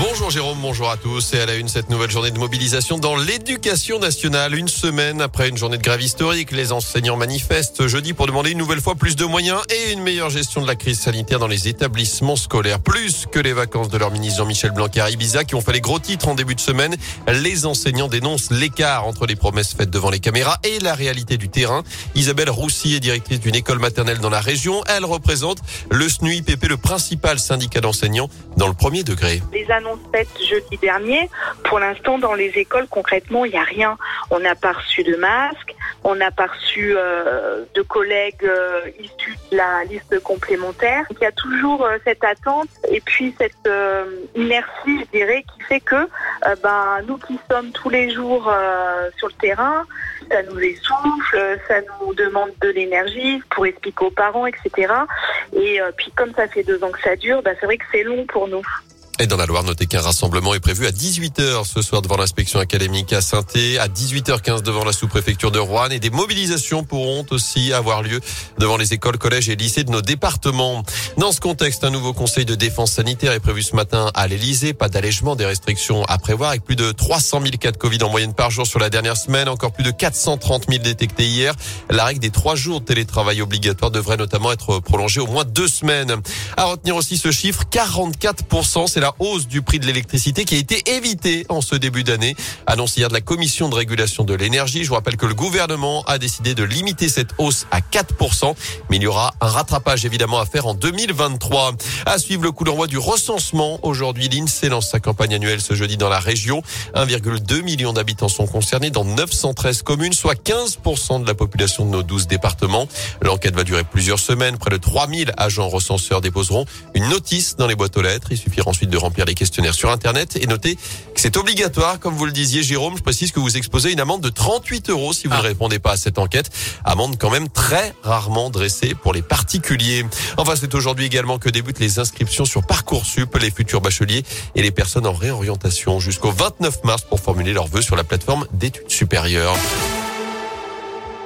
Bonjour Jérôme, bonjour à tous. Et à la une, cette nouvelle journée de mobilisation dans l'éducation nationale. Une semaine après une journée de grève historique, les enseignants manifestent jeudi pour demander une nouvelle fois plus de moyens et une meilleure gestion de la crise sanitaire dans les établissements scolaires. Plus que les vacances de leur ministre Jean-Michel Blanquer à Ibiza qui ont fait les gros titres en début de semaine, les enseignants dénoncent l'écart entre les promesses faites devant les caméras et la réalité du terrain. Isabelle Roussy est directrice d'une école maternelle dans la région. Elle représente le SNUIPP, le principal syndicat d'enseignants dans le premier degré jeudi dernier. Pour l'instant, dans les écoles, concrètement, il n'y a rien. On n'a pas reçu de masques, on n'a pas reçu euh, de collègues euh, issus de la liste complémentaire. il y a toujours euh, cette attente et puis cette inertie, je dirais, qui fait que ben, nous qui sommes tous les jours sur le terrain, ça nous essouffle, ça nous demande de l'énergie pour expliquer aux parents, etc. Et puis comme ça fait deux ans que ça dure, ben, c'est vrai que c'est long pour nous. Et dans la Loire, notez qu'un rassemblement est prévu à 18h ce soir devant l'inspection académique à saint à 18h15 devant la sous-préfecture de Rouen et des mobilisations pourront aussi avoir lieu devant les écoles, collèges et lycées de nos départements. Dans ce contexte, un nouveau conseil de défense sanitaire est prévu ce matin à l'Elysée. Pas d'allègement des restrictions à prévoir avec plus de 300 000 cas de Covid en moyenne par jour sur la dernière semaine, encore plus de 430 000 détectés hier. La règle des trois jours de télétravail obligatoire devrait notamment être prolongée au moins deux semaines. À retenir aussi ce chiffre, 44%, c'est la hausse du prix de l'électricité qui a été évitée en ce début d'année. Annonce hier de la Commission de régulation de l'énergie. Je vous rappelle que le gouvernement a décidé de limiter cette hausse à 4%, mais il y aura un rattrapage évidemment à faire en 2023. À suivre le coup d'envoi du recensement. Aujourd'hui, l'INSEE lance sa campagne annuelle ce jeudi dans la région. 1,2 million d'habitants sont concernés dans 913 communes, soit 15% de la population de nos 12 départements. L'enquête va durer plusieurs semaines. Près de 3000 agents recenseurs déposeront une notice dans les boîtes aux lettres. Il suffira ensuite de remplir les questionnaires sur Internet et notez que c'est obligatoire, comme vous le disiez, Jérôme. Je précise que vous exposez une amende de 38 euros si vous ah. ne répondez pas à cette enquête. Amende quand même très rarement dressée pour les particuliers. Enfin, c'est aujourd'hui également que débutent les inscriptions sur Parcoursup, les futurs bacheliers et les personnes en réorientation jusqu'au 29 mars pour formuler leurs vœux sur la plateforme d'études supérieures.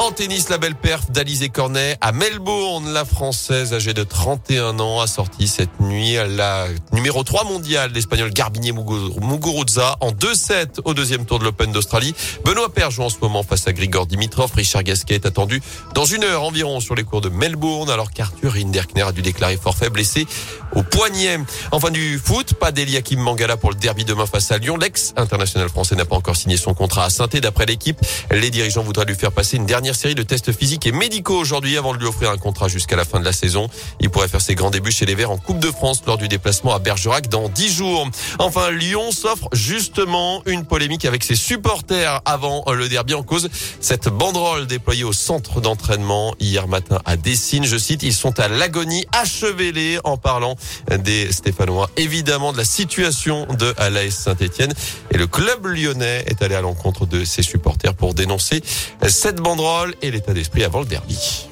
En tennis, la belle perf d'Alizé Cornet à Melbourne. La française âgée de 31 ans a sorti cette nuit la numéro 3 mondiale, l'Espagnol Garbinier Muguruza en 2-7 au deuxième tour de l'Open d'Australie. Benoît Paire joue en ce moment face à Grigor Dimitrov. Richard Gasquet est attendu dans une heure environ sur les cours de Melbourne alors qu'Arthur Hinderkner a dû déclarer forfait blessé au poignet. Enfin du foot, pas d'Eliakim Mangala pour le derby demain face à Lyon. L'ex-international français n'a pas encore signé son contrat à saint D'après l'équipe, les dirigeants voudraient lui faire passer une dernière série de tests physiques et médicaux aujourd'hui avant de lui offrir un contrat jusqu'à la fin de la saison. Il pourrait faire ses grands débuts chez les Verts en Coupe de France lors du déplacement à Bergerac dans 10 jours. Enfin, Lyon s'offre justement une polémique avec ses supporters avant le derby en cause. Cette banderole déployée au centre d'entraînement hier matin à Dessine, je cite, ils sont à l'agonie achevelés en parlant des Stéphanois, évidemment de la situation de l'AS Saint-Etienne. Et le club lyonnais est allé à l'encontre de ses supporters pour dénoncer cette banderole et l'état d'esprit avant le derby.